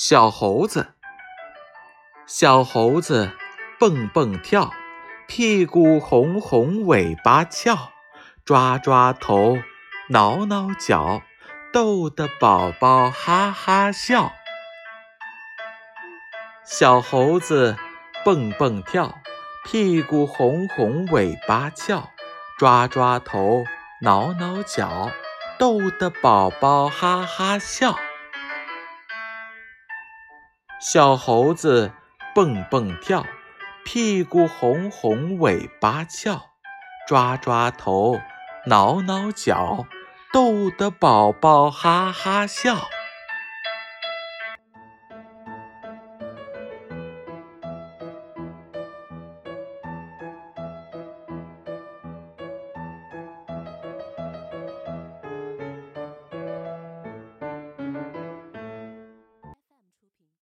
小猴子，小猴子蹦蹦跳，屁股红红，尾巴翘，抓抓头，挠挠脚，逗得宝宝哈哈笑。小猴子蹦蹦跳，屁股红红，尾巴翘，抓抓头，挠挠脚，逗得宝宝哈哈笑。小猴子蹦蹦跳，屁股红红，尾巴翘，抓抓头，挠挠脚，逗得宝宝哈哈笑。